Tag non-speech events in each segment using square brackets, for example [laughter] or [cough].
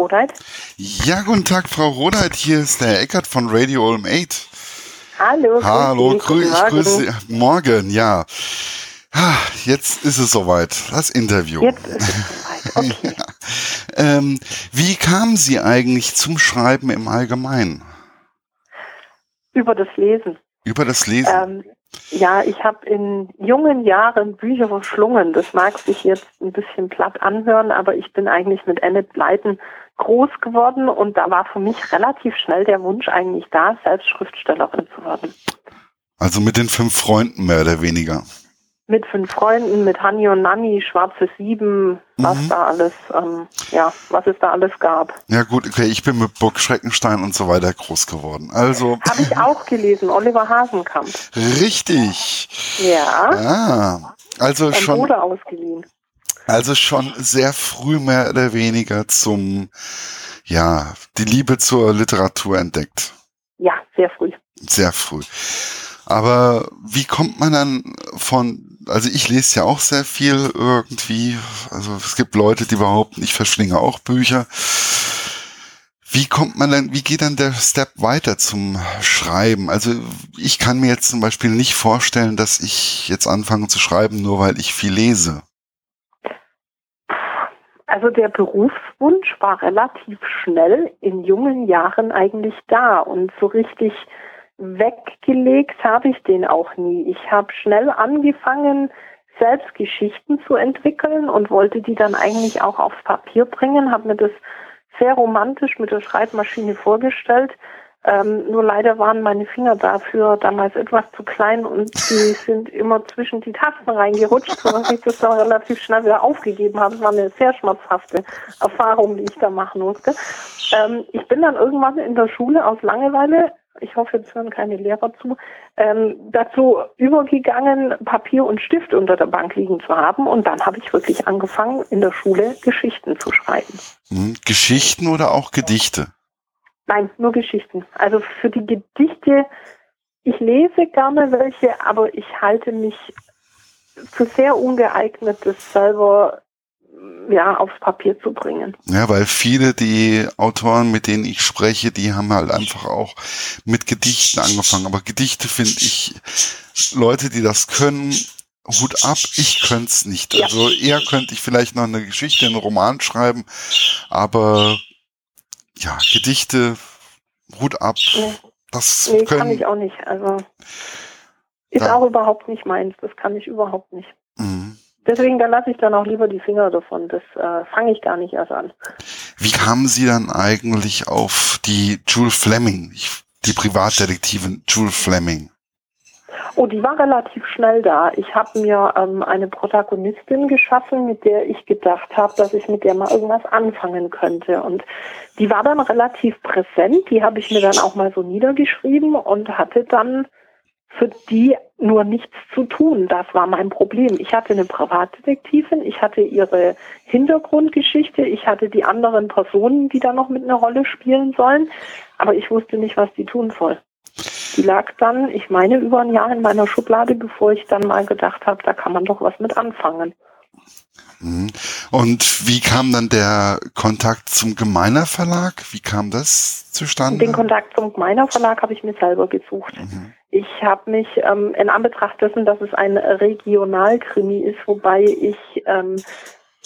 Rodeit. Ja, guten Tag, Frau Rodeit. Hier ist der Eckert von Radio Olm 8. Hallo. Hallo, grüß, ich grüße Sie. Morgen, ja. Jetzt ist es soweit, das Interview. Jetzt ist es soweit, [laughs] okay. ja. ähm, wie kamen Sie eigentlich zum Schreiben im Allgemeinen? Über das Lesen. Über das Lesen? Ähm, ja, ich habe in jungen Jahren Bücher verschlungen. Das mag sich jetzt ein bisschen platt anhören, aber ich bin eigentlich mit Annette Blyton groß geworden und da war für mich relativ schnell der Wunsch eigentlich da, selbst Schriftstellerin zu werden. Also mit den fünf Freunden mehr oder weniger mit fünf Freunden, mit Hanni und Nanni, Schwarze Sieben, was mhm. da alles, ähm, ja, was es da alles gab. Ja gut, okay, ich bin mit Burg Schreckenstein und so weiter groß geworden. Also habe ich auch gelesen, Oliver Hasenkamp. Richtig. Ja. Ah, also Ein schon. Bruder ausgeliehen. Also schon sehr früh mehr oder weniger zum, ja, die Liebe zur Literatur entdeckt. Ja, sehr früh. Sehr früh. Aber wie kommt man dann von, also ich lese ja auch sehr viel irgendwie, also es gibt Leute, die behaupten, ich verschlinge auch Bücher. Wie kommt man dann, wie geht dann der Step weiter zum Schreiben? Also ich kann mir jetzt zum Beispiel nicht vorstellen, dass ich jetzt anfange zu schreiben, nur weil ich viel lese. Also der Berufswunsch war relativ schnell in jungen Jahren eigentlich da und so richtig weggelegt habe ich den auch nie. Ich habe schnell angefangen, selbst Geschichten zu entwickeln und wollte die dann eigentlich auch aufs Papier bringen, habe mir das sehr romantisch mit der Schreibmaschine vorgestellt. Ähm, nur leider waren meine Finger dafür damals etwas zu klein und die [laughs] sind immer zwischen die Tasten reingerutscht, sodass ich das dann relativ schnell wieder aufgegeben habe. Es war eine sehr schmerzhafte Erfahrung, die ich da machen musste. Ähm, ich bin dann irgendwann in der Schule aus Langeweile ich hoffe, jetzt hören keine Lehrer zu, ähm, dazu übergegangen, Papier und Stift unter der Bank liegen zu haben. Und dann habe ich wirklich angefangen, in der Schule Geschichten zu schreiben. Hm, Geschichten oder auch Gedichte? Nein, nur Geschichten. Also für die Gedichte, ich lese gerne welche, aber ich halte mich für sehr ungeeignet, das selber ja, aufs Papier zu bringen. Ja, weil viele die Autoren, mit denen ich spreche, die haben halt einfach auch mit Gedichten angefangen. Aber Gedichte finde ich, Leute, die das können, Hut ab, ich könnte es nicht. Ja. Also eher könnte ich vielleicht noch eine Geschichte, einen Roman schreiben, aber ja, Gedichte, Hut ab. Nee. Das nee, können, kann ich auch nicht. Also ist da, auch überhaupt nicht meins. Das kann ich überhaupt nicht. Deswegen, da lasse ich dann auch lieber die Finger davon. Das äh, fange ich gar nicht erst an. Wie kamen Sie dann eigentlich auf die Jules Fleming, die Privatdetektivin Jules Fleming? Oh, die war relativ schnell da. Ich habe mir ähm, eine Protagonistin geschaffen, mit der ich gedacht habe, dass ich mit der mal irgendwas anfangen könnte. Und die war dann relativ präsent. Die habe ich mir dann auch mal so niedergeschrieben und hatte dann für die nur nichts zu tun. Das war mein Problem. Ich hatte eine Privatdetektivin, ich hatte ihre Hintergrundgeschichte, ich hatte die anderen Personen, die da noch mit einer Rolle spielen sollen, aber ich wusste nicht, was die tun soll. Die lag dann, ich meine, über ein Jahr in meiner Schublade, bevor ich dann mal gedacht habe, da kann man doch was mit anfangen. Mhm. Und wie kam dann der Kontakt zum Gemeiner Verlag? Wie kam das zustande? Den Kontakt zum Gemeiner Verlag habe ich mir selber gesucht. Mhm. Ich habe mich ähm, in Anbetracht dessen, dass es ein Regionalkrimi ist, wobei ich ähm,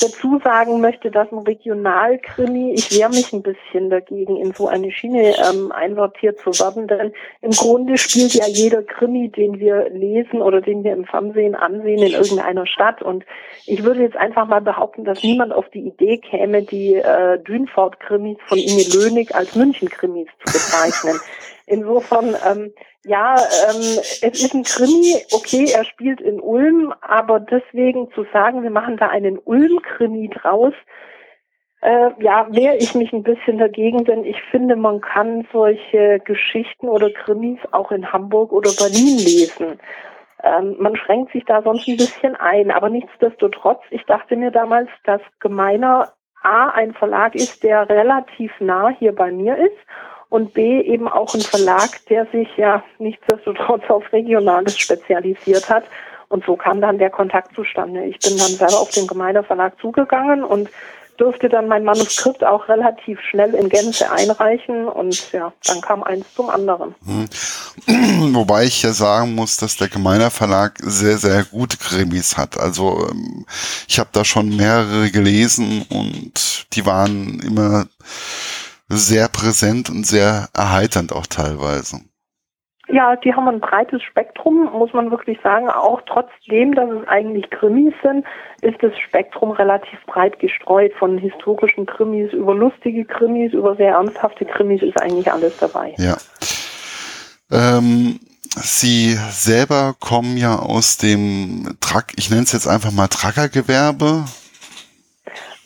dazu sagen möchte, dass ein Regionalkrimi, ich wehre mich ein bisschen dagegen, in so eine Schiene ähm, einsortiert zu werden, denn im Grunde spielt ja jeder Krimi, den wir lesen oder den wir im Fernsehen ansehen, in irgendeiner Stadt. Und ich würde jetzt einfach mal behaupten, dass niemand auf die Idee käme, die äh, Dünfort-Krimis von Inge Lönig als München-Krimis zu bezeichnen. Insofern, ähm, ja, ähm, es ist ein Krimi, okay, er spielt in Ulm, aber deswegen zu sagen, wir machen da einen Ulm-Krimi draus, äh, ja, wehre ich mich ein bisschen dagegen, denn ich finde, man kann solche Geschichten oder Krimis auch in Hamburg oder Berlin lesen. Ähm, man schränkt sich da sonst ein bisschen ein, aber nichtsdestotrotz, ich dachte mir damals, dass Gemeiner A ein Verlag ist, der relativ nah hier bei mir ist und B eben auch ein Verlag, der sich ja nichtsdestotrotz auf Regionales spezialisiert hat. Und so kam dann der Kontakt zustande. Ich bin dann selber auf den Gemeindeverlag zugegangen und durfte dann mein Manuskript auch relativ schnell in Gänze einreichen und ja, dann kam eins zum anderen. Hm. [clears throat] Wobei ich ja sagen muss, dass der Gemeiner Verlag sehr, sehr gute Krimis hat. Also ähm, ich habe da schon mehrere gelesen und die waren immer sehr präsent und sehr erheiternd auch teilweise. Ja, die haben ein breites Spektrum, muss man wirklich sagen. Auch trotzdem, dass es eigentlich Krimis sind, ist das Spektrum relativ breit gestreut. Von historischen Krimis über lustige Krimis, über sehr ernsthafte Krimis ist eigentlich alles dabei. Ja. Ähm, Sie selber kommen ja aus dem Truck, ich nenne es jetzt einfach mal Truckergewerbe.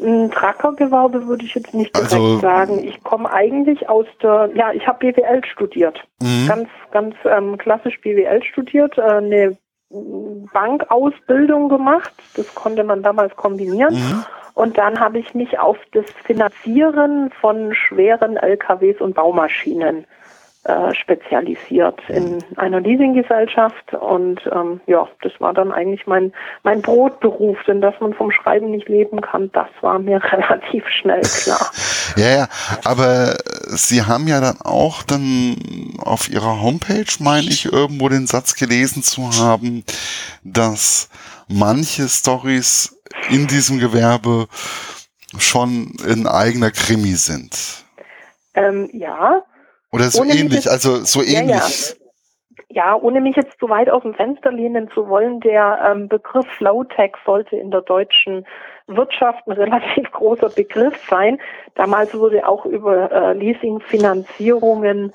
Ein Truckergewerbe würde ich jetzt nicht direkt also, sagen. Ich komme eigentlich aus der, ja, ich habe BWL studiert. Mhm. Ganz, ganz ähm, klassisch BWL studiert, äh, eine Bankausbildung gemacht. Das konnte man damals kombinieren. Mhm. Und dann habe ich mich auf das Finanzieren von schweren LKWs und Baumaschinen äh, spezialisiert in einer Leasinggesellschaft und ähm, ja, das war dann eigentlich mein mein Brotberuf, denn dass man vom Schreiben nicht leben kann, das war mir [laughs] relativ schnell klar. [laughs] ja, ja, aber Sie haben ja dann auch dann auf Ihrer Homepage, meine ich, irgendwo den Satz gelesen zu haben, dass manche Stories in diesem Gewerbe schon ein eigener Krimi sind. Ähm, ja, oder so ohne ähnlich, jetzt, also so ähnlich. Ja, ja. ja, ohne mich jetzt zu weit aus dem Fenster lehnen zu wollen, der ähm, Begriff Flowtech sollte in der deutschen Wirtschaft ein [laughs] relativ großer Begriff sein. Damals wurde auch über äh, Leasingfinanzierungen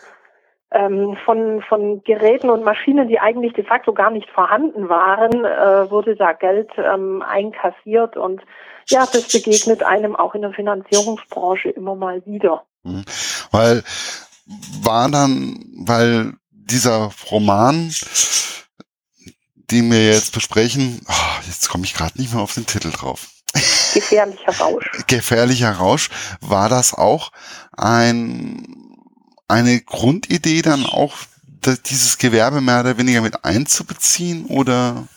ähm, von, von Geräten und Maschinen, die eigentlich de facto gar nicht vorhanden waren, äh, wurde da Geld ähm, einkassiert und ja, das begegnet einem auch in der Finanzierungsbranche immer mal wieder. Mhm. Weil war dann, weil dieser Roman, den wir jetzt besprechen, oh, jetzt komme ich gerade nicht mehr auf den Titel drauf. Gefährlicher Rausch. Gefährlicher Rausch. War das auch ein, eine Grundidee dann auch, dieses Gewerbe mehr oder weniger mit einzubeziehen oder?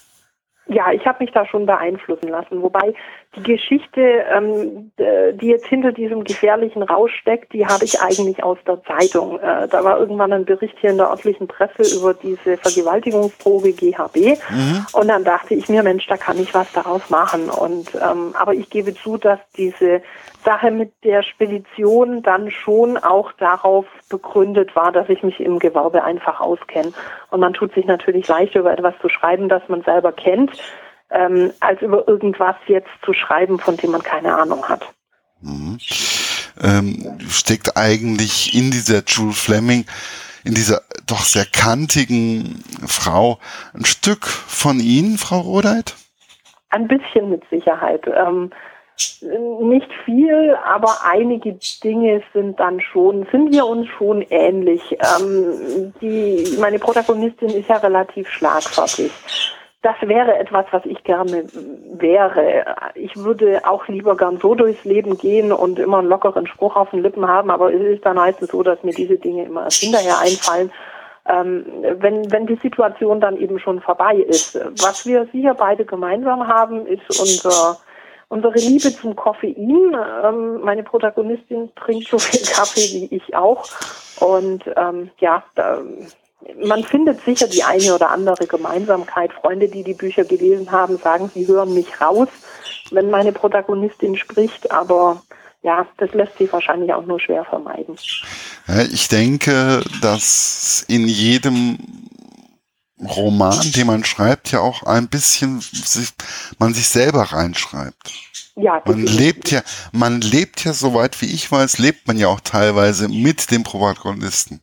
Ja, ich habe mich da schon beeinflussen lassen. Wobei die Geschichte, ähm, die jetzt hinter diesem gefährlichen Rausch steckt, die habe ich eigentlich aus der Zeitung. Äh, da war irgendwann ein Bericht hier in der örtlichen Presse über diese Vergewaltigungsdroge GHB. Mhm. Und dann dachte ich mir, Mensch, da kann ich was daraus machen. Und ähm, aber ich gebe zu, dass diese Sache mit der Spedition dann schon auch darauf begründet war, dass ich mich im Gewerbe einfach auskenne. Und man tut sich natürlich leichter, über etwas zu schreiben, das man selber kennt ähm, als über irgendwas jetzt zu schreiben, von dem man keine Ahnung hat. Mhm. Ähm, steckt eigentlich in dieser Jules Fleming, in dieser doch sehr kantigen Frau, ein Stück von Ihnen, Frau Rodeit? Ein bisschen mit Sicherheit. Ähm, nicht viel, aber einige Dinge sind dann schon, sind wir uns schon ähnlich. Ähm, die, meine Protagonistin ist ja relativ schlagfertig das wäre etwas, was ich gerne wäre. Ich würde auch lieber gern so durchs Leben gehen und immer einen lockeren Spruch auf den Lippen haben, aber es ist dann meistens so, dass mir diese Dinge immer erst hinterher einfallen. Ähm, wenn, wenn die Situation dann eben schon vorbei ist. Was wir sicher beide gemeinsam haben, ist unser, unsere Liebe zum Koffein. Ähm, meine Protagonistin trinkt so viel Kaffee wie ich auch. Und ähm, ja, da, man findet sicher die eine oder andere Gemeinsamkeit. Freunde, die die Bücher gelesen haben, sagen, sie hören mich raus, wenn meine Protagonistin spricht, aber ja, das lässt sich wahrscheinlich auch nur schwer vermeiden. Ich denke, dass in jedem Roman, den man schreibt, ja auch ein bisschen sich, man sich selber reinschreibt. Ja, man lebt ja, man lebt ja, soweit wie ich weiß, lebt man ja auch teilweise mit dem Protagonisten.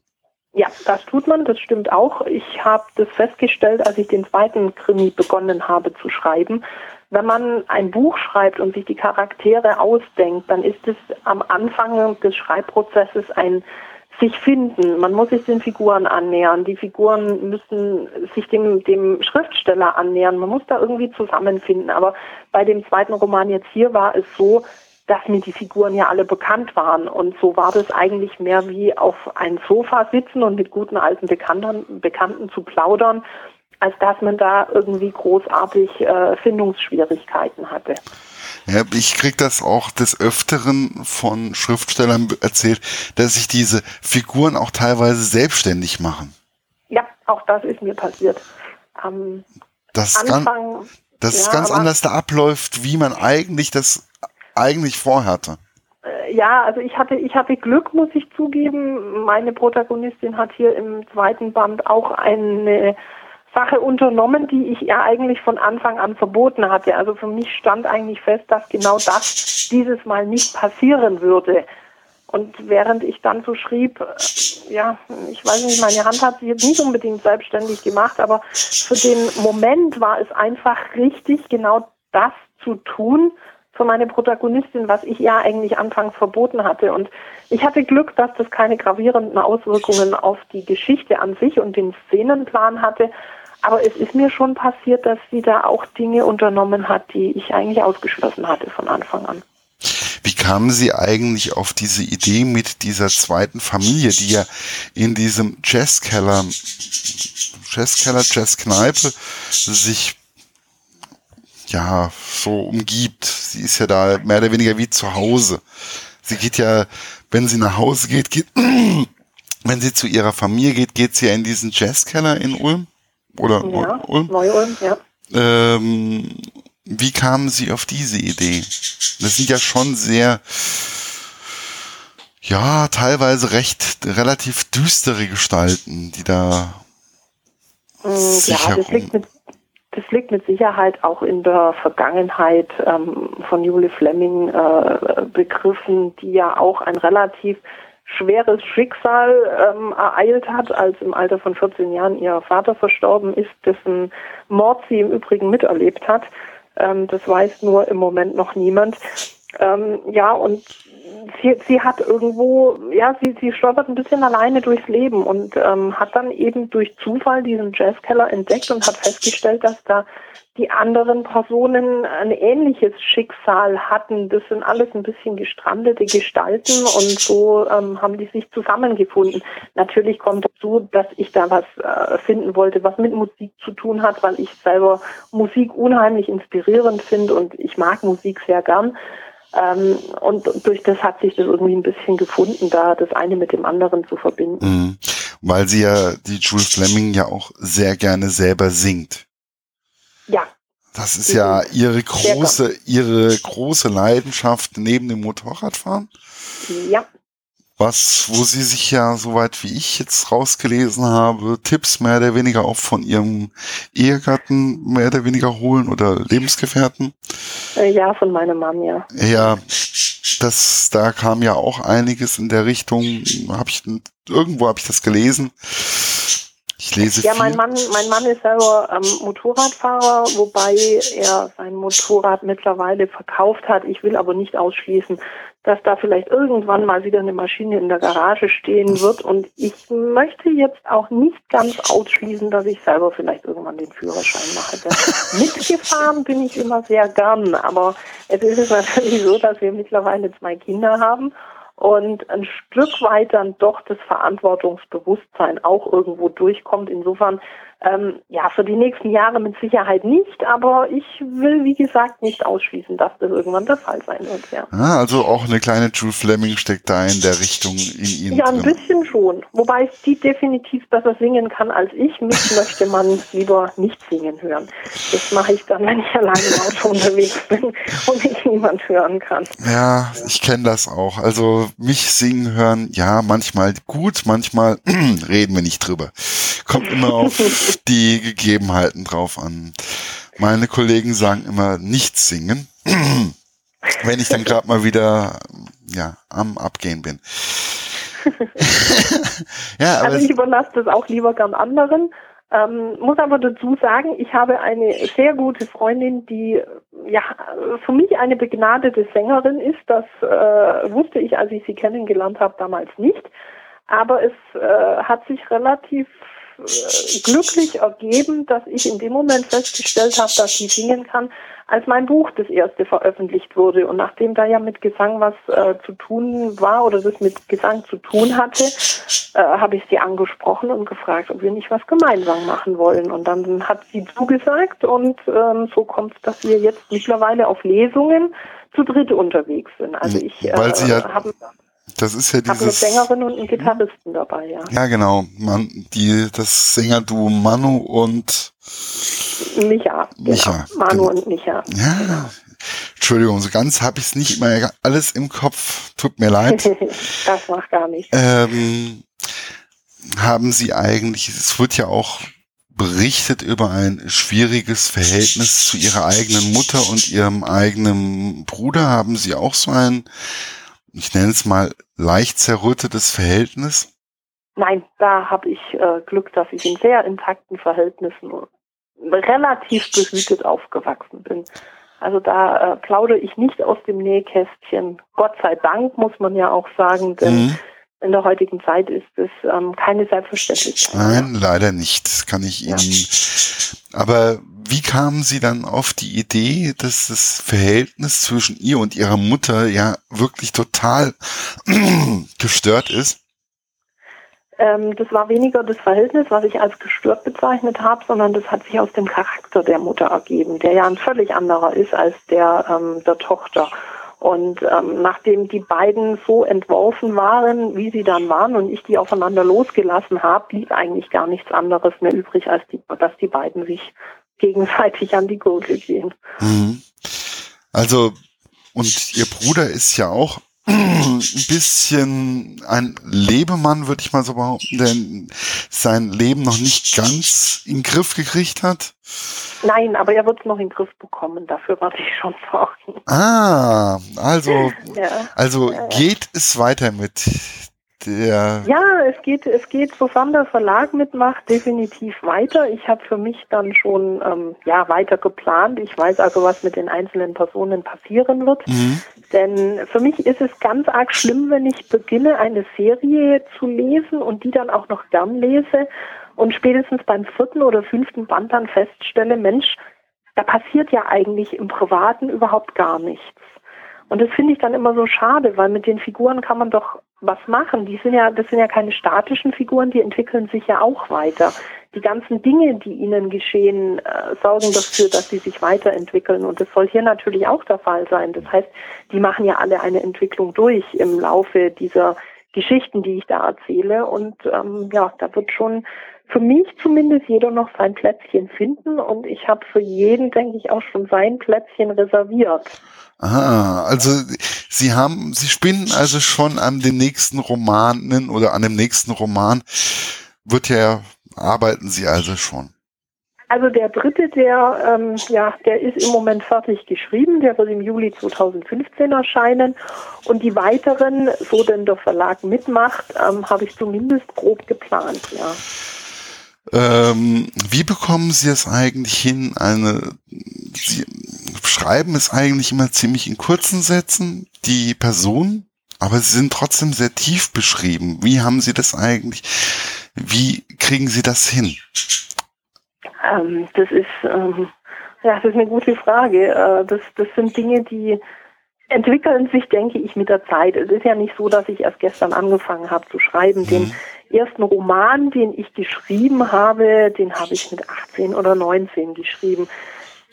Ja, das tut man, das stimmt auch. Ich habe das festgestellt, als ich den zweiten Krimi begonnen habe zu schreiben. Wenn man ein Buch schreibt und sich die Charaktere ausdenkt, dann ist es am Anfang des Schreibprozesses ein sich finden. Man muss sich den Figuren annähern. Die Figuren müssen sich dem, dem Schriftsteller annähern. Man muss da irgendwie zusammenfinden. Aber bei dem zweiten Roman jetzt hier war es so, dass mir die Figuren ja alle bekannt waren. Und so war das eigentlich mehr wie auf ein Sofa sitzen und mit guten alten Bekannten, Bekannten zu plaudern, als dass man da irgendwie großartig äh, Findungsschwierigkeiten hatte. Ja, ich krieg das auch des Öfteren von Schriftstellern erzählt, dass sich diese Figuren auch teilweise selbstständig machen. Ja, auch das ist mir passiert. Am das Anfang, ganz, dass ja, es ganz anders da abläuft, wie man eigentlich das eigentlich vorhatte. Äh, ja, also ich hatte, ich hatte Glück, muss ich zugeben. Meine Protagonistin hat hier im zweiten Band auch eine Sache unternommen, die ich ja eigentlich von Anfang an verboten hatte. Also für mich stand eigentlich fest, dass genau das dieses Mal nicht passieren würde. Und während ich dann so schrieb, äh, ja, ich weiß nicht, meine Hand hat sich jetzt nicht unbedingt selbstständig gemacht, aber für den Moment war es einfach richtig, genau das zu tun für meine Protagonistin, was ich ja eigentlich anfangs verboten hatte. Und ich hatte Glück, dass das keine gravierenden Auswirkungen auf die Geschichte an sich und den Szenenplan hatte, aber es ist mir schon passiert, dass sie da auch Dinge unternommen hat, die ich eigentlich ausgeschlossen hatte von Anfang an. Wie kamen Sie eigentlich auf diese Idee mit dieser zweiten Familie, die ja in diesem Jazzkeller, Jazzkeller, Jazzkneipe sich ja so umgibt? Sie ist ja da mehr oder weniger wie zu Hause. Sie geht ja, wenn sie nach Hause geht, geht [clears throat] wenn sie zu ihrer Familie geht, geht sie ja in diesen Jazzkeller in Ulm? Oder ja, Ulm? Neu-Ulm, ja. Ähm, wie kamen Sie auf diese Idee? Das sind ja schon sehr, ja, teilweise recht relativ düstere Gestalten, die da mm, ja, das liegt, mit, das liegt mit Sicherheit auch in der Vergangenheit ähm, von Julie Fleming äh, begriffen, die ja auch ein relativ schweres Schicksal ähm, ereilt hat, als im Alter von 14 Jahren ihr Vater verstorben ist, dessen Mord sie im Übrigen miterlebt hat. Ähm, das weiß nur im Moment noch niemand. Ähm, ja, und sie, sie hat irgendwo, ja, sie, sie stolpert ein bisschen alleine durchs Leben und ähm, hat dann eben durch Zufall diesen Jazzkeller entdeckt und hat festgestellt, dass da die anderen Personen ein ähnliches Schicksal hatten. Das sind alles ein bisschen gestrandete Gestalten und so ähm, haben die sich zusammengefunden. Natürlich kommt dazu, dass ich da was äh, finden wollte, was mit Musik zu tun hat, weil ich selber Musik unheimlich inspirierend finde und ich mag Musik sehr gern. Ähm, und durch das hat sich das irgendwie ein bisschen gefunden, da das eine mit dem anderen zu verbinden. Mhm. Weil sie ja, die Jules Fleming ja auch sehr gerne selber singt. Ja. Das ist ja ihre große, ihre große Leidenschaft neben dem Motorradfahren. Ja. Was, wo sie sich ja, soweit wie ich jetzt rausgelesen habe, Tipps mehr oder weniger auch von ihrem Ehegatten mehr oder weniger holen oder Lebensgefährten. Äh, ja, von meinem Mann, ja. Ja, das, da kam ja auch einiges in der Richtung, habe ich, irgendwo habe ich das gelesen. Ich lese ja, mein Mann, mein Mann ist selber ähm, Motorradfahrer, wobei er sein Motorrad mittlerweile verkauft hat. Ich will aber nicht ausschließen, dass da vielleicht irgendwann mal wieder eine Maschine in der Garage stehen wird. Und ich möchte jetzt auch nicht ganz ausschließen, dass ich selber vielleicht irgendwann den Führerschein mache. [laughs] Mitgefahren bin ich immer sehr gern, aber es ist natürlich so, dass wir mittlerweile zwei Kinder haben und ein Stück weit dann doch das Verantwortungsbewusstsein auch irgendwo durchkommt. Insofern ähm, ja, für die nächsten Jahre mit Sicherheit nicht, aber ich will, wie gesagt, nicht ausschließen, dass das irgendwann der Fall sein wird, ja. Ah, also auch eine kleine Jules Fleming steckt da in der Richtung in Ihnen Ja, ein drin. bisschen schon. Wobei die definitiv besser singen kann als ich. Mich [laughs] möchte man lieber nicht singen hören. Das mache ich dann, wenn ich alleine im Auto unterwegs bin und mich niemand hören kann. Ja, ich kenne das auch. Also mich singen hören, ja, manchmal gut, manchmal [clears throat] reden wir nicht drüber. Kommt immer auf [laughs] die Gegebenheiten drauf an. Meine Kollegen sagen immer nicht singen, [clears throat] wenn ich dann gerade mal wieder ja am Abgehen bin. [laughs] ja, also ich überlasse das auch lieber gern anderen. Ähm, muss aber dazu sagen, ich habe eine sehr gute Freundin, die ja für mich eine begnadete Sängerin ist. Das äh, wusste ich, als ich sie kennengelernt habe, damals nicht. Aber es äh, hat sich relativ glücklich ergeben, dass ich in dem Moment festgestellt habe, dass sie singen kann, als mein Buch das erste veröffentlicht wurde. Und nachdem da ja mit Gesang was äh, zu tun war oder das mit Gesang zu tun hatte, äh, habe ich sie angesprochen und gefragt, ob wir nicht was gemeinsam machen wollen. Und dann hat sie zugesagt und ähm, so kommt es, dass wir jetzt mittlerweile auf Lesungen zu dritt unterwegs sind. Also ich äh, habe das ist ja dieses. eine Sängerin und einen Gitarristen dabei, ja. Ja, genau. Man, die, das Sängerduo Manu und Micha. Micha. Genau. Manu genau. und Micha. Ja. Entschuldigung, so ganz habe ich es nicht mehr alles im Kopf. Tut mir leid. [laughs] das macht gar nichts. Ähm, haben Sie eigentlich, es wird ja auch berichtet über ein schwieriges Verhältnis zu Ihrer eigenen Mutter und Ihrem eigenen Bruder. Haben Sie auch so ein ich nenne es mal, leicht zerrüttetes Verhältnis? Nein, da habe ich äh, Glück, dass ich in sehr intakten Verhältnissen relativ behütet aufgewachsen bin. Also da äh, plaudere ich nicht aus dem Nähkästchen. Gott sei Dank, muss man ja auch sagen, denn mhm. in der heutigen Zeit ist es ähm, keine Selbstverständlichkeit. Nein, leider nicht. Das kann ich Ihnen. Ja. Aber wie kamen Sie dann auf die Idee, dass das Verhältnis zwischen ihr und ihrer Mutter ja wirklich total [clears throat] gestört ist? Ähm, das war weniger das Verhältnis, was ich als gestört bezeichnet habe, sondern das hat sich aus dem Charakter der Mutter ergeben, der ja ein völlig anderer ist als der ähm, der Tochter. Und ähm, nachdem die beiden so entworfen waren, wie sie dann waren, und ich die aufeinander losgelassen habe, blieb eigentlich gar nichts anderes mehr übrig, als die, dass die beiden sich gegenseitig an die Gurgel gehen. Mhm. Also, und ihr Bruder ist ja auch [clears throat] ein bisschen ein Lebemann, würde ich mal so behaupten, der sein Leben noch nicht ganz in den Griff gekriegt hat. Nein, aber er wird es noch in den Griff bekommen, dafür warte ich schon [laughs] sorgen. Ah, also, ja. also geht es weiter mit der ja, es geht, es geht, sofern der Verlag mitmacht, definitiv weiter. Ich habe für mich dann schon ähm, ja weiter geplant. Ich weiß also, was mit den einzelnen Personen passieren wird. Mhm. Denn für mich ist es ganz arg schlimm, wenn ich beginne, eine Serie zu lesen und die dann auch noch gern lese und spätestens beim vierten oder fünften Band dann feststelle, Mensch, da passiert ja eigentlich im Privaten überhaupt gar nichts. Und das finde ich dann immer so schade, weil mit den Figuren kann man doch was machen. Die sind ja, das sind ja keine statischen Figuren, die entwickeln sich ja auch weiter. Die ganzen Dinge, die ihnen geschehen, äh, sorgen dafür, dass sie sich weiterentwickeln. Und das soll hier natürlich auch der Fall sein. Das heißt, die machen ja alle eine Entwicklung durch im Laufe dieser Geschichten, die ich da erzähle. Und ähm, ja, da wird schon für mich zumindest jeder noch sein Plätzchen finden. Und ich habe für jeden, denke ich, auch schon sein Plätzchen reserviert. Ah, also Sie haben, Sie spinnen also schon an den nächsten Romanen oder an dem nächsten Roman wird ja, arbeiten Sie also schon. Also der dritte, der, ähm, ja, der ist im Moment fertig geschrieben, der wird im Juli 2015 erscheinen. Und die weiteren, so denn der Verlag mitmacht, ähm, habe ich zumindest grob geplant, ja. Ähm, wie bekommen Sie es eigentlich hin, eine, Sie schreiben es eigentlich immer ziemlich in kurzen Sätzen, die Person, aber sie sind trotzdem sehr tief beschrieben. Wie haben Sie das eigentlich, wie kriegen Sie das hin? Ähm, das ist, ähm, ja, das ist eine gute Frage. Äh, das, das sind Dinge, die entwickeln sich, denke ich, mit der Zeit. Es ist ja nicht so, dass ich erst gestern angefangen habe zu schreiben. Mhm. Den ersten Roman, den ich geschrieben habe, den habe ich mit 18 oder 19 geschrieben.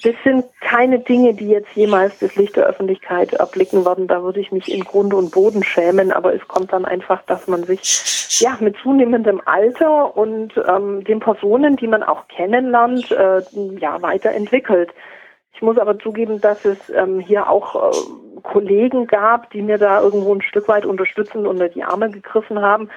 Das sind keine Dinge, die jetzt jemals das Licht der Öffentlichkeit erblicken werden. Da würde ich mich in Grund und Boden schämen. Aber es kommt dann einfach, dass man sich ja mit zunehmendem Alter und ähm, den Personen, die man auch kennenlernt, äh, ja weiterentwickelt. Ich muss aber zugeben, dass es ähm, hier auch äh, Kollegen gab, die mir da irgendwo ein Stück weit unterstützend unter die Arme gegriffen haben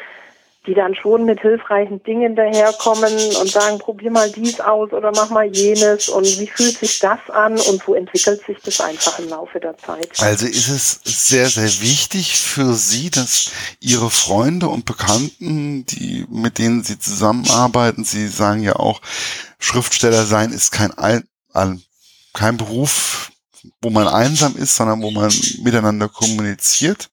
die dann schon mit hilfreichen Dingen daherkommen und sagen, probier mal dies aus oder mach mal jenes und wie fühlt sich das an und so entwickelt sich das einfach im Laufe der Zeit. Also ist es sehr, sehr wichtig für Sie, dass Ihre Freunde und Bekannten, die, mit denen Sie zusammenarbeiten, Sie sagen ja auch, Schriftsteller sein ist kein, kein Beruf, wo man einsam ist, sondern wo man miteinander kommuniziert.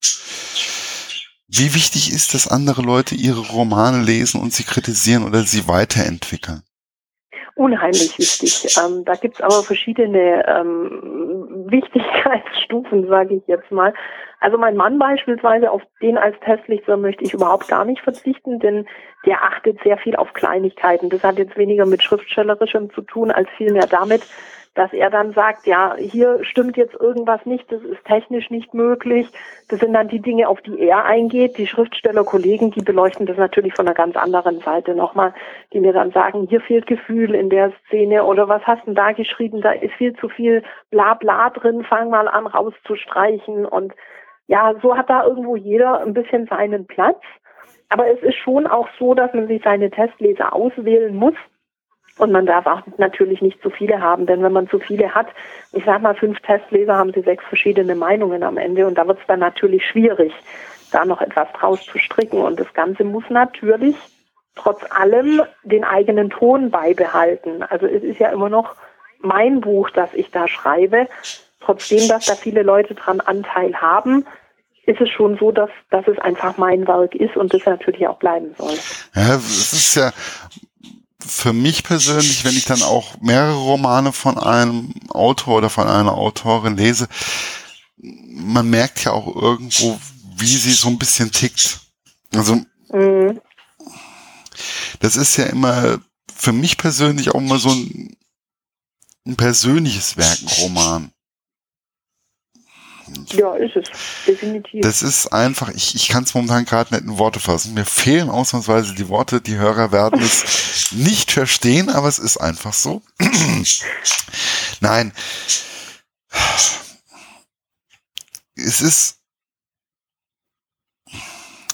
Wie wichtig ist es, andere Leute ihre Romane lesen und sie kritisieren oder sie weiterentwickeln? unheimlich wichtig. Ähm, da gibt's aber verschiedene ähm, Wichtigkeitsstufen, [laughs] sage ich jetzt mal. Also mein Mann beispielsweise, auf den als Testleser möchte ich überhaupt gar nicht verzichten, denn der achtet sehr viel auf Kleinigkeiten. Das hat jetzt weniger mit Schriftstellerischem zu tun, als vielmehr damit, dass er dann sagt, ja, hier stimmt jetzt irgendwas nicht, das ist technisch nicht möglich. Das sind dann die Dinge, auf die er eingeht. Die Schriftstellerkollegen, die beleuchten das natürlich von einer ganz anderen Seite nochmal, die mir dann sagen, hier fehlt Gefühl in der Szene oder was hast du da geschrieben, da ist viel zu viel Blabla drin, fang mal an rauszustreichen und ja, so hat da irgendwo jeder ein bisschen seinen Platz. Aber es ist schon auch so, dass man sich seine Testleser auswählen muss und man darf auch natürlich nicht zu viele haben, denn wenn man zu viele hat, ich sag mal, fünf Testleser haben sie sechs verschiedene Meinungen am Ende und da wird es dann natürlich schwierig, da noch etwas draus zu stricken. Und das Ganze muss natürlich trotz allem den eigenen Ton beibehalten. Also es ist ja immer noch mein Buch, das ich da schreibe. Trotzdem, dass da viele Leute dran Anteil haben, ist es schon so, dass, dass es einfach mein Werk ist und das natürlich auch bleiben soll. Ja, es ist ja für mich persönlich, wenn ich dann auch mehrere Romane von einem Autor oder von einer Autorin lese, man merkt ja auch irgendwo, wie sie so ein bisschen tickt. Also, mhm. das ist ja immer für mich persönlich auch immer so ein, ein persönliches Werk, ein Roman. Ja, ist es. Definitiv. Das ist einfach, ich, ich kann es momentan gerade nicht in Worte fassen. Mir fehlen ausnahmsweise die Worte. Die Hörer werden es [laughs] nicht verstehen, aber es ist einfach so. [clears throat] Nein. Es ist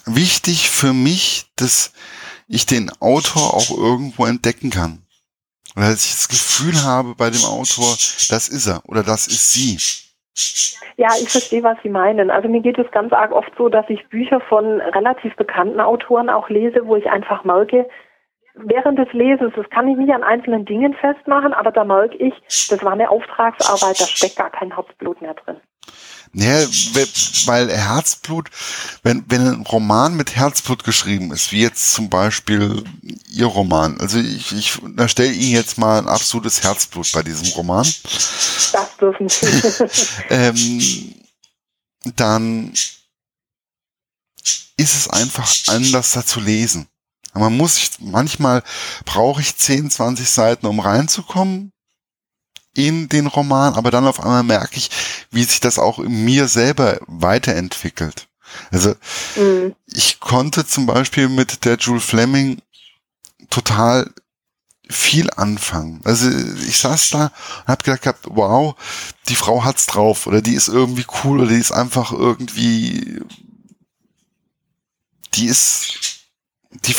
wichtig für mich, dass ich den Autor auch irgendwo entdecken kann. Oder dass ich das Gefühl habe bei dem Autor, das ist er oder das ist sie. Ja, ich verstehe, was Sie meinen. Also mir geht es ganz arg oft so, dass ich Bücher von relativ bekannten Autoren auch lese, wo ich einfach merke, während des Lesens, das kann ich nicht an einzelnen Dingen festmachen, aber da merke ich, das war eine Auftragsarbeit, da steckt gar kein Herzblut mehr drin. Ja, weil Herzblut, wenn, wenn ein Roman mit Herzblut geschrieben ist, wie jetzt zum Beispiel Ihr Roman, also ich, ich stelle Ihnen jetzt mal ein absolutes Herzblut bei diesem Roman. Das dürfen Sie. [laughs] ähm, dann ist es einfach anders da zu lesen. Man muss, manchmal brauche ich 10, 20 Seiten, um reinzukommen in den Roman, aber dann auf einmal merke ich, wie sich das auch in mir selber weiterentwickelt. Also mhm. ich konnte zum Beispiel mit der Jules Fleming total viel anfangen. Also ich saß da und habe gedacht, wow, die Frau hat's drauf oder die ist irgendwie cool oder die ist einfach irgendwie, die ist, die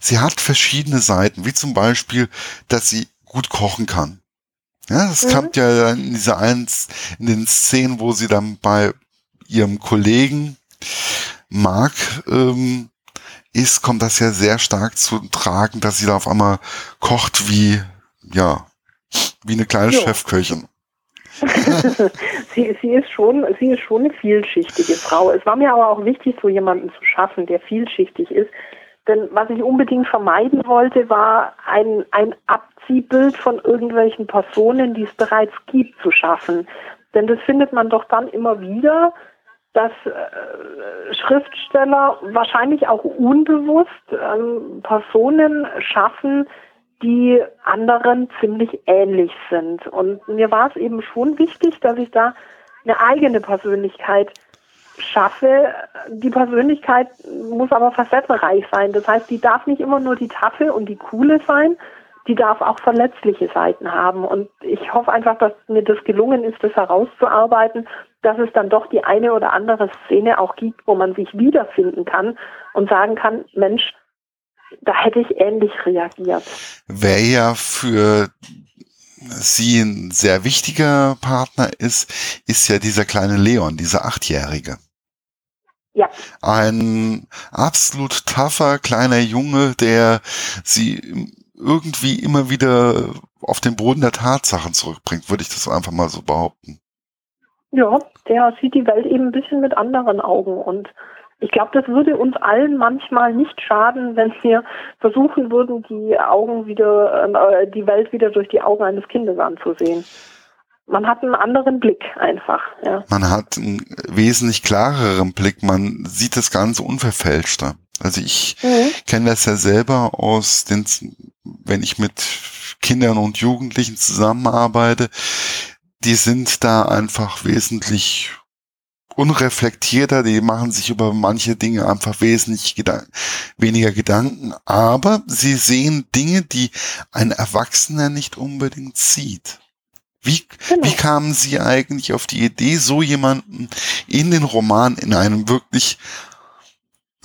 sie hat verschiedene Seiten, wie zum Beispiel, dass sie gut kochen kann. Ja, das mhm. kommt ja in dieser eins, in den Szenen, wo sie dann bei ihrem Kollegen Mark ähm, ist, kommt das ja sehr stark zu tragen, dass sie da auf einmal kocht wie, ja, wie eine kleine jo. Chefköchin. [laughs] sie, sie, ist schon, sie ist schon eine vielschichtige Frau. Es war mir aber auch wichtig, so jemanden zu schaffen, der vielschichtig ist. Denn was ich unbedingt vermeiden wollte, war ein, ein Abziehbild von irgendwelchen Personen, die es bereits gibt, zu schaffen. Denn das findet man doch dann immer wieder, dass äh, Schriftsteller wahrscheinlich auch unbewusst ähm, Personen schaffen, die anderen ziemlich ähnlich sind. Und mir war es eben schon wichtig, dass ich da eine eigene Persönlichkeit schaffe. Die Persönlichkeit muss aber facettenreich sein. Das heißt, die darf nicht immer nur die taffe und die coole sein, die darf auch verletzliche Seiten haben. Und ich hoffe einfach, dass mir das gelungen ist, das herauszuarbeiten, dass es dann doch die eine oder andere Szene auch gibt, wo man sich wiederfinden kann und sagen kann, Mensch, da hätte ich ähnlich reagiert. Wer ja für sie ein sehr wichtiger Partner ist, ist ja dieser kleine Leon, dieser Achtjährige. Ja. Ein absolut tougher kleiner Junge, der sie irgendwie immer wieder auf den Boden der Tatsachen zurückbringt, würde ich das einfach mal so behaupten. Ja, der sieht die Welt eben ein bisschen mit anderen Augen und ich glaube, das würde uns allen manchmal nicht schaden, wenn wir versuchen würden, die Augen wieder, äh, die Welt wieder durch die Augen eines Kindes anzusehen. Man hat einen anderen Blick einfach. Ja. Man hat einen wesentlich klareren Blick. Man sieht das Ganze unverfälschter. Also ich mhm. kenne das ja selber aus den, wenn ich mit Kindern und Jugendlichen zusammenarbeite, die sind da einfach wesentlich unreflektierter, die machen sich über manche Dinge einfach wesentlich gedan weniger Gedanken, aber sie sehen Dinge, die ein Erwachsener nicht unbedingt sieht. Wie, genau. wie kamen Sie eigentlich auf die Idee, so jemanden in den Roman, in einem wirklich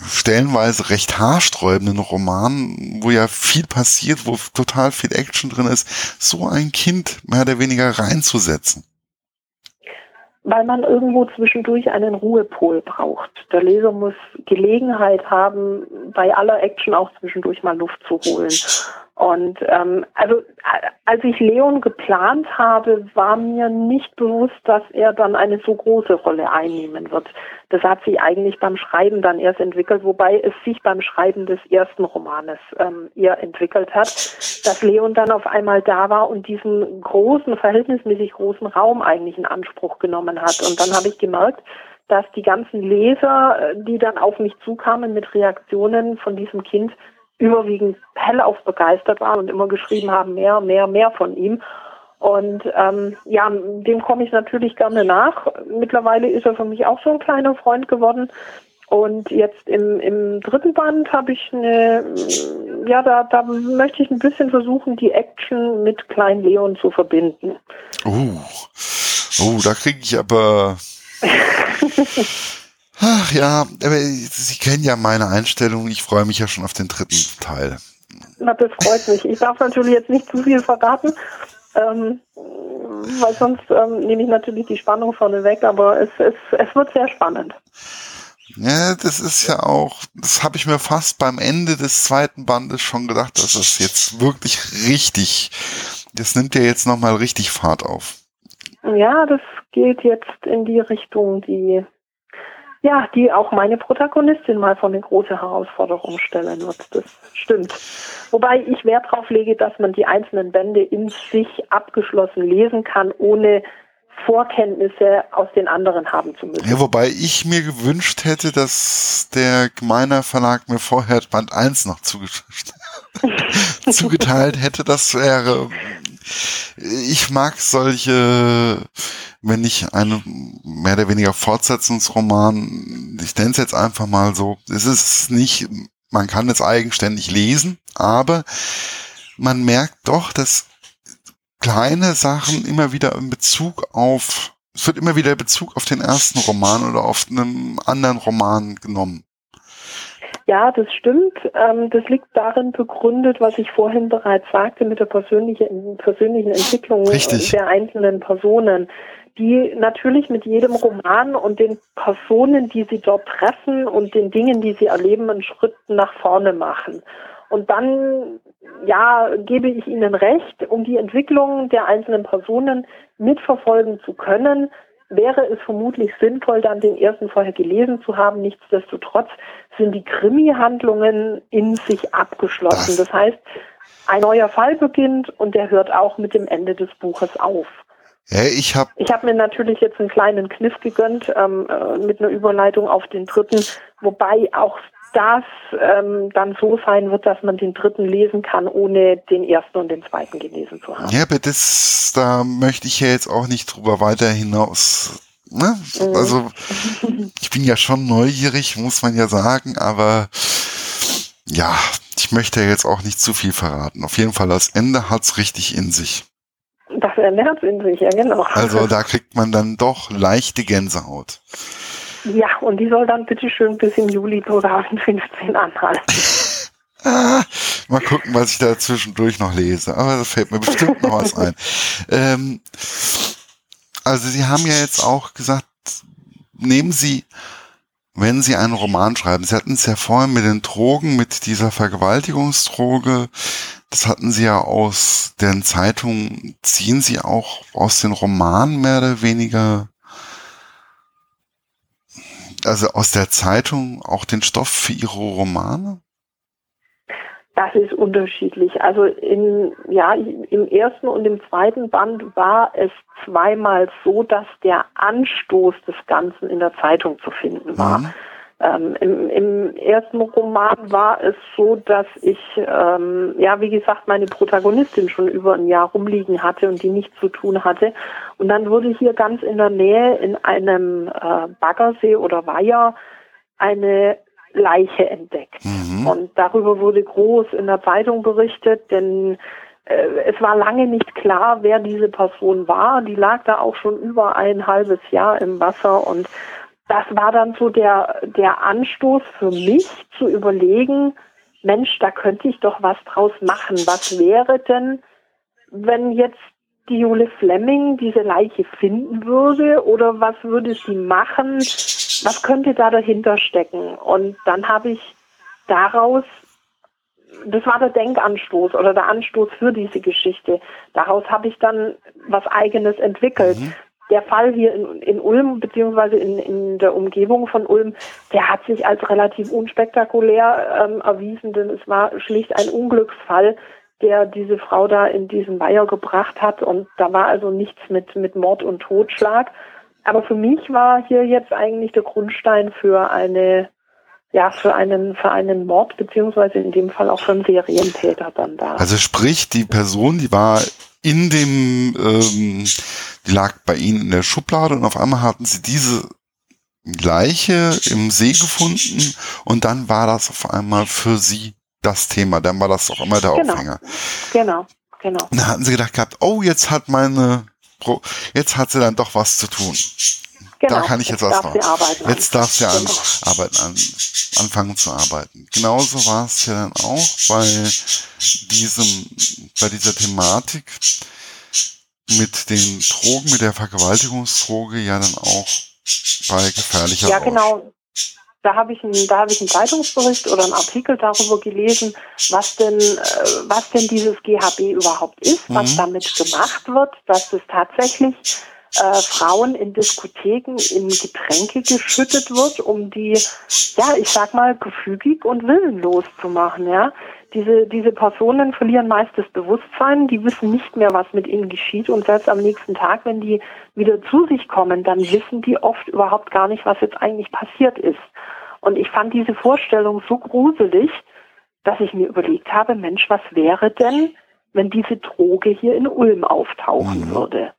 stellenweise recht haarsträubenden Roman, wo ja viel passiert, wo total viel Action drin ist, so ein Kind mehr oder weniger reinzusetzen? weil man irgendwo zwischendurch einen Ruhepol braucht. Der Leser muss Gelegenheit haben, bei aller Action auch zwischendurch mal Luft zu holen. Und ähm, also als ich Leon geplant habe, war mir nicht bewusst, dass er dann eine so große Rolle einnehmen wird. Das hat sich eigentlich beim Schreiben dann erst entwickelt, wobei es sich beim Schreiben des ersten Romanes ähm, eher entwickelt hat, dass Leon dann auf einmal da war und diesen großen, verhältnismäßig großen Raum eigentlich in Anspruch genommen hat. Und dann habe ich gemerkt, dass die ganzen Leser, äh, die dann auf mich zukamen mit Reaktionen von diesem Kind, überwiegend hellauf begeistert waren und immer geschrieben haben, mehr, mehr, mehr von ihm. Und ähm, ja, dem komme ich natürlich gerne nach. Mittlerweile ist er für mich auch so ein kleiner Freund geworden. Und jetzt im, im dritten Band habe ich eine, ja, da, da möchte ich ein bisschen versuchen, die Action mit Klein Leon zu verbinden. Oh, oh da kriege ich aber [laughs] Ach ja, aber Sie kennen ja meine Einstellung. Ich freue mich ja schon auf den dritten Teil. Na, das freut mich. Ich darf natürlich jetzt nicht zu viel verraten, ähm, weil sonst ähm, nehme ich natürlich die Spannung vorne weg, aber es, es, es wird sehr spannend. Ja, das ist ja auch, das habe ich mir fast beim Ende des zweiten Bandes schon gedacht, dass es jetzt wirklich richtig, das nimmt ja jetzt nochmal richtig Fahrt auf. Ja, das geht jetzt in die Richtung, die ja, die auch meine Protagonistin mal vor eine große Herausforderung stellen wird. Das stimmt. Wobei ich Wert darauf lege, dass man die einzelnen Bände in sich abgeschlossen lesen kann, ohne Vorkenntnisse aus den anderen haben zu müssen. Ja, wobei ich mir gewünscht hätte, dass der Gemeiner Verlag mir vorher Band 1 noch [laughs] [laughs] zugeteilt hätte. Das wäre ich mag solche, wenn ich einen mehr oder weniger Fortsetzungsroman, ich nenne es jetzt einfach mal so, es ist nicht, man kann es eigenständig lesen, aber man merkt doch, dass kleine Sachen immer wieder in Bezug auf, es wird immer wieder Bezug auf den ersten Roman oder auf einen anderen Roman genommen. Ja, das stimmt. Ähm, das liegt darin begründet, was ich vorhin bereits sagte, mit der persönlichen, persönlichen Entwicklung Richtig. der einzelnen Personen, die natürlich mit jedem Roman und den Personen, die sie dort treffen und den Dingen, die sie erleben, einen Schritt nach vorne machen. Und dann, ja, gebe ich Ihnen recht, um die Entwicklung der einzelnen Personen mitverfolgen zu können, wäre es vermutlich sinnvoll, dann den ersten vorher gelesen zu haben. Nichtsdestotrotz sind die Krimi-Handlungen in sich abgeschlossen. Das, das heißt, ein neuer Fall beginnt und der hört auch mit dem Ende des Buches auf. Ja, ich habe ich hab mir natürlich jetzt einen kleinen Kniff gegönnt ähm, äh, mit einer Überleitung auf den dritten, wobei auch das ähm, dann so sein wird, dass man den dritten lesen kann, ohne den ersten und den zweiten gelesen zu haben. Ja, aber das, da möchte ich ja jetzt auch nicht drüber weiter hinaus. Ne? Mhm. Also ich bin ja schon neugierig, muss man ja sagen, aber ja, ich möchte ja jetzt auch nicht zu viel verraten. Auf jeden Fall, das Ende hat's richtig in sich. Das Ende hat's in sich, ja genau. Also [laughs] da kriegt man dann doch leichte Gänsehaut. Ja, und die soll dann bitte schön bis im Juli 2015 anhalten. ah, [laughs] mal gucken, was ich da zwischendurch noch lese. Aber da fällt mir bestimmt noch was ein. [laughs] Ähm, also Sie haben ja jetzt auch gesagt, nehmen Sie, wenn Sie einen Roman schreiben, Sie hatten es ja vorhin mit den Drogen, mit dieser Vergewaltigungsdroge, das hatten Sie ja aus den Zeitungen, ziehen Sie auch aus den Romanen mehr oder weniger also aus der Zeitung auch den Stoff für Ihre Romane? Das ist unterschiedlich. Also in, ja, im ersten und im zweiten Band war es zweimal so, dass der Anstoß des Ganzen in der Zeitung zu finden war. Mhm. Ähm, im, Im ersten Roman war es so, dass ich, ähm, ja, wie gesagt, meine Protagonistin schon über ein Jahr rumliegen hatte und die nichts zu tun hatte. Und dann wurde hier ganz in der Nähe in einem äh, Baggersee oder Weiher eine Leiche entdeckt. Mhm. Und darüber wurde groß in der Zeitung berichtet, denn äh, es war lange nicht klar, wer diese Person war. Die lag da auch schon über ein halbes Jahr im Wasser und das war dann so der, der Anstoß für mich zu überlegen, Mensch, da könnte ich doch was draus machen. Was wäre denn, wenn jetzt die Jule Fleming diese Leiche finden würde oder was würde sie machen? Was könnte da dahinter stecken? Und dann habe ich daraus, das war der Denkanstoß oder der Anstoß für diese Geschichte. Daraus habe ich dann was eigenes entwickelt. Mhm der Fall hier in, in Ulm beziehungsweise in, in der Umgebung von Ulm, der hat sich als relativ unspektakulär ähm, erwiesen, denn es war schlicht ein Unglücksfall, der diese Frau da in diesen Weiher gebracht hat und da war also nichts mit, mit Mord und Totschlag. Aber für mich war hier jetzt eigentlich der Grundstein für eine ja, für einen, für einen Mord, beziehungsweise in dem Fall auch für einen Serientäter dann da. Also sprich, die Person, die war in dem, ähm, die lag bei ihnen in der Schublade und auf einmal hatten sie diese Leiche im See gefunden und dann war das auf einmal für sie das Thema, dann war das auch immer der genau. Aufhänger. Genau, genau. Und dann hatten sie gedacht gehabt, oh, jetzt hat meine, jetzt hat sie dann doch was zu tun. Genau, da kann ich jetzt, jetzt was machen. Jetzt darf sie an, genau. arbeiten, an, anfangen zu arbeiten. Genauso war es ja dann auch bei diesem, bei dieser Thematik mit den Drogen, mit der Vergewaltigungsdroge ja dann auch bei gefährlicher Ja, genau. Da habe ich, einen, da habe ich einen Zeitungsbericht oder einen Artikel darüber gelesen, was denn, äh, was denn dieses GHB überhaupt ist, mhm. was damit gemacht wird, dass es tatsächlich äh, Frauen in Diskotheken in Getränke geschüttet wird, um die, ja, ich sag mal, gefügig und willenlos zu machen, ja. Diese, diese Personen verlieren meist das Bewusstsein, die wissen nicht mehr, was mit ihnen geschieht und selbst am nächsten Tag, wenn die wieder zu sich kommen, dann wissen die oft überhaupt gar nicht, was jetzt eigentlich passiert ist. Und ich fand diese Vorstellung so gruselig, dass ich mir überlegt habe, Mensch, was wäre denn, wenn diese Droge hier in Ulm auftauchen mhm. würde?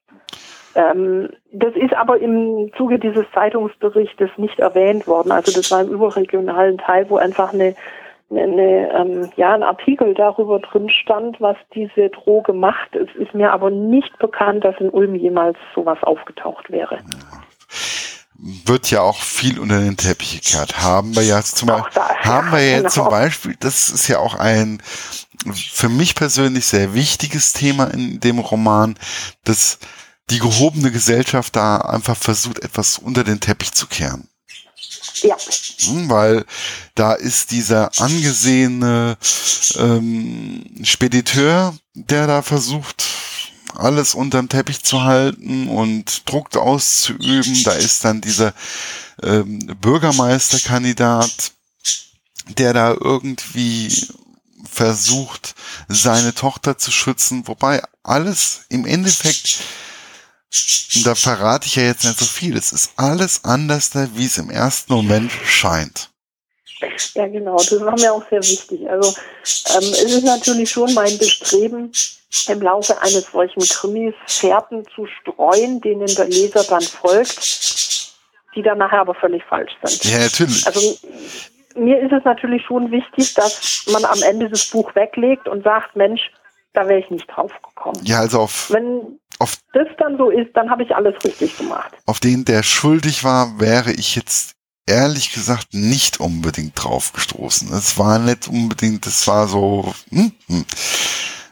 Ähm, das ist aber im Zuge dieses Zeitungsberichtes nicht erwähnt worden. Also das war im überregionalen Teil, wo einfach eine, eine, ähm, ja, ein Artikel darüber drin stand, was diese Droge macht. Es ist mir aber nicht bekannt, dass in Ulm jemals sowas aufgetaucht wäre. Wird ja auch viel unter den Teppich gekehrt. Haben wir ja zum, Beispiel, da, haben wir ja genau. zum Beispiel, das ist ja auch ein für mich persönlich sehr wichtiges Thema in dem Roman, das die gehobene Gesellschaft da einfach versucht, etwas unter den Teppich zu kehren. Ja. Hm, weil da ist dieser angesehene ähm, Spediteur, der da versucht, alles unterm Teppich zu halten und Druck auszuüben. Da ist dann dieser ähm, Bürgermeisterkandidat, der da irgendwie versucht, seine Tochter zu schützen, wobei alles im Endeffekt und da verrate ich ja jetzt nicht so viel. Es ist alles anders, wie es im ersten Moment scheint. Ja, genau. Das war mir auch sehr wichtig. Also ähm, es ist natürlich schon mein Bestreben, im Laufe eines solchen Krimis Fährten zu streuen, denen der Leser dann folgt, die dann nachher aber völlig falsch sind. Ja, natürlich. Also mir ist es natürlich schon wichtig, dass man am Ende das Buch weglegt und sagt, Mensch, da wäre ich nicht drauf gekommen. Ja, also auf. Wenn auf das dann so ist, dann habe ich alles richtig gemacht. Auf den, der schuldig war, wäre ich jetzt ehrlich gesagt nicht unbedingt drauf gestoßen. Es war nicht unbedingt, es war so. Hm, hm.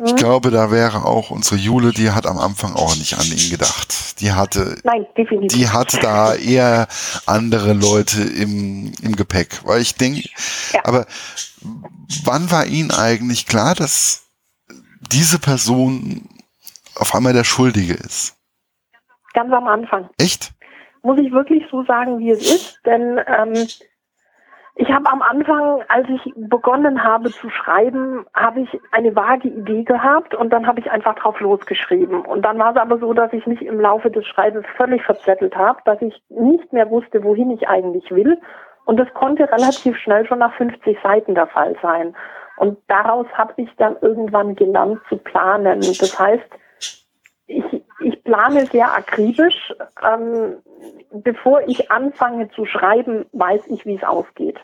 Ich mhm. glaube, da wäre auch unsere Jule, die hat am Anfang auch nicht an ihn gedacht. Die hatte, Nein, definitiv. die hatte da eher andere Leute im, im Gepäck. Weil ich denke, ja. aber wann war Ihnen eigentlich klar, dass diese Person auf einmal der Schuldige ist? Ganz am Anfang. Echt? muss ich wirklich so sagen, wie es ist, denn ähm, ich habe am Anfang, als ich begonnen habe zu schreiben, habe ich eine vage Idee gehabt und dann habe ich einfach drauf losgeschrieben. Und dann war es aber so, dass ich mich im Laufe des Schreibens völlig verzettelt habe, dass ich nicht mehr wusste, wohin ich eigentlich will. Und das konnte relativ schnell schon nach 50 Seiten der Fall sein. Und daraus habe ich dann irgendwann gelernt zu planen. Das heißt, ich, ich plane sehr akribisch. Ähm, bevor ich anfange zu schreiben, weiß ich, wie es ausgeht.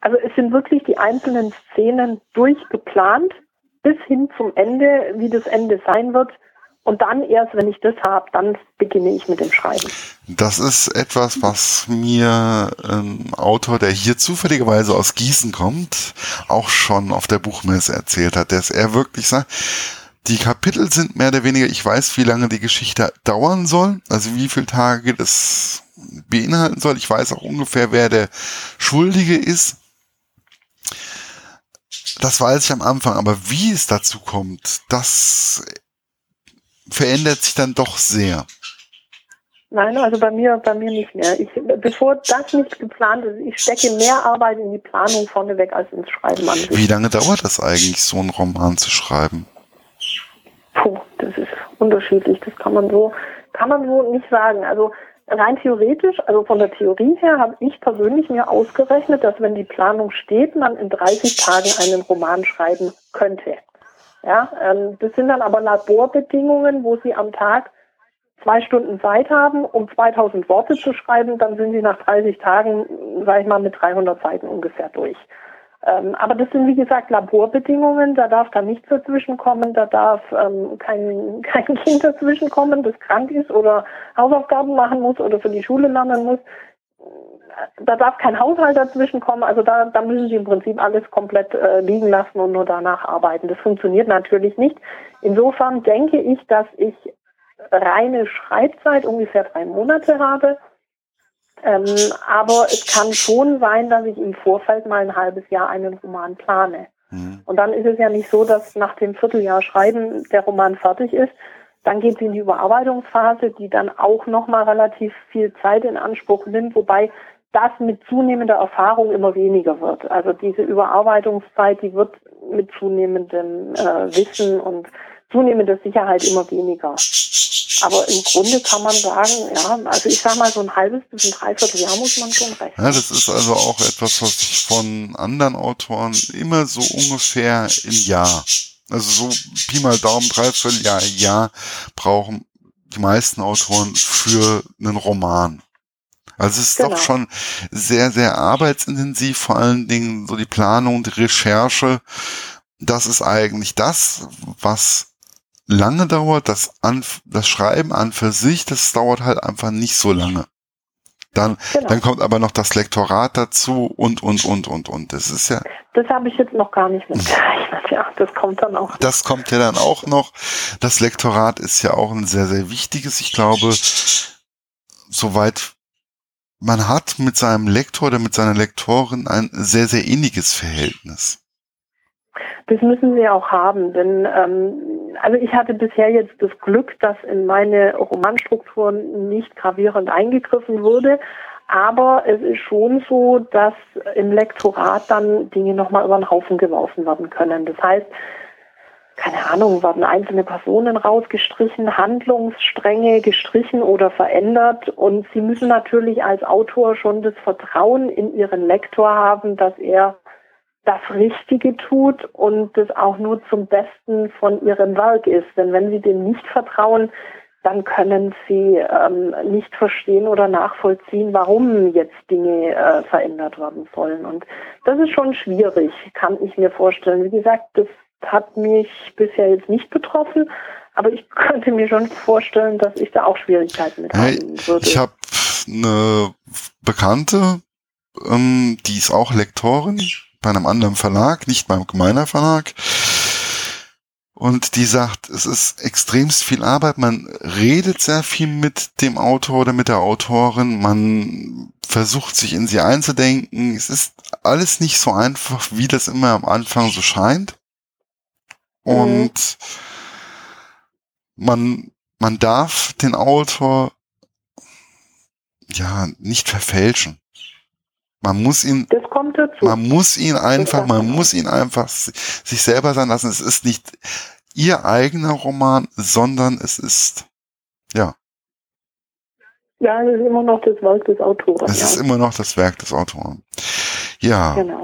Also es sind wirklich die einzelnen Szenen durchgeplant bis hin zum Ende, wie das Ende sein wird. Und dann erst, wenn ich das habe, dann beginne ich mit dem Schreiben. Das ist etwas, was mir ein Autor, der hier zufälligerweise aus Gießen kommt, auch schon auf der Buchmesse erzählt hat, dass er wirklich sagt, die Kapitel sind mehr oder weniger, ich weiß, wie lange die Geschichte dauern soll, also wie viele Tage das beinhalten soll. Ich weiß auch ungefähr, wer der Schuldige ist. Das weiß ich am Anfang, aber wie es dazu kommt, das verändert sich dann doch sehr. Nein, also bei mir, bei mir nicht mehr. Ich, bevor das nicht geplant ist, ich stecke mehr Arbeit in die Planung vorneweg als ins Schreiben an. Wie lange dauert das eigentlich, so einen Roman zu schreiben? Puh, das ist unterschiedlich. Das kann man so, kann man so nicht sagen. Also rein theoretisch, also von der Theorie her, habe ich persönlich mir ausgerechnet, dass wenn die Planung steht, man in 30 Tagen einen Roman schreiben könnte. Ja, ähm, das sind dann aber Laborbedingungen, wo Sie am Tag zwei Stunden Zeit haben, um 2000 Worte zu schreiben, dann sind Sie nach 30 Tagen, sage ich mal, mit 300 Seiten ungefähr durch. Ähm, aber das sind wie gesagt Laborbedingungen, da darf dann nichts dazwischen kommen, da darf ähm, kein, [laughs] kein Kind dazwischen kommen, das krank ist oder Hausaufgaben machen muss oder für die Schule lernen muss. Da darf kein Haushalt dazwischen kommen, also da, da müssen Sie im Prinzip alles komplett äh, liegen lassen und nur danach arbeiten. Das funktioniert natürlich nicht. Insofern denke ich, dass ich reine Schreibzeit ungefähr drei Monate habe ähm, aber es kann schon sein, dass ich im Vorfeld mal ein halbes Jahr einen Roman plane. Mhm. Und dann ist es ja nicht so, dass nach dem Vierteljahr Schreiben der Roman fertig ist. Dann geht es in die Überarbeitungsphase, die dann auch nochmal relativ viel Zeit in Anspruch nimmt, wobei das mit zunehmender Erfahrung immer weniger wird. Also diese Überarbeitungszeit, die wird mit zunehmendem äh, Wissen und zunehmender Sicherheit immer weniger. Aber im Grunde kann man sagen, ja, also ich sag mal, so ein halbes bis ein Dreivierteljahr muss man schon rechnen. Ja, das ist also auch etwas, was ich von anderen Autoren immer so ungefähr im Jahr, also so Pi mal Daumen, Dreivierteljahr, Jahr brauchen die meisten Autoren für einen Roman. Also es ist genau. doch schon sehr, sehr arbeitsintensiv, vor allen Dingen so die Planung, die Recherche. Das ist eigentlich das, was lange dauert, das, an, das Schreiben an für sich, das dauert halt einfach nicht so lange. Dann, genau. dann kommt aber noch das Lektorat dazu und, und, und, und, und. Das ist ja. Das habe ich jetzt noch gar nicht mitgerechnet, [laughs] ja. Das kommt dann auch. Das kommt ja dann auch noch. Das Lektorat ist ja auch ein sehr, sehr wichtiges. Ich glaube, soweit man hat mit seinem Lektor oder mit seiner Lektorin ein sehr, sehr ähnliches Verhältnis. Das müssen sie auch haben, denn ähm, also ich hatte bisher jetzt das Glück, dass in meine Romanstrukturen nicht gravierend eingegriffen wurde. Aber es ist schon so, dass im Lektorat dann Dinge nochmal über den Haufen geworfen werden können. Das heißt, keine Ahnung, werden einzelne Personen rausgestrichen, Handlungsstränge gestrichen oder verändert. Und Sie müssen natürlich als Autor schon das Vertrauen in Ihren Lektor haben, dass er das Richtige tut und das auch nur zum Besten von ihrem Werk ist. Denn wenn sie dem nicht vertrauen, dann können sie ähm, nicht verstehen oder nachvollziehen, warum jetzt Dinge äh, verändert werden sollen. Und das ist schon schwierig, kann ich mir vorstellen. Wie gesagt, das hat mich bisher jetzt nicht betroffen, aber ich [laughs] könnte mir schon vorstellen, dass ich da auch Schwierigkeiten mit hey, haben würde. Ich habe eine Bekannte, ähm, die ist auch Lektorin bei einem anderen Verlag, nicht beim Gemeiner Verlag. Und die sagt, es ist extremst viel Arbeit. Man redet sehr viel mit dem Autor oder mit der Autorin. Man versucht sich in sie einzudenken. Es ist alles nicht so einfach, wie das immer am Anfang so scheint. Und man, man darf den Autor ja, nicht verfälschen. Man muss ihn, man muss ihn einfach, man muss ihn einfach sich selber sein lassen. Es ist nicht ihr eigener Roman, sondern es ist, ja. Ja, es ist immer noch das Werk des Autoren. Es ja. ist immer noch das Werk des Autoren. Ja. Genau.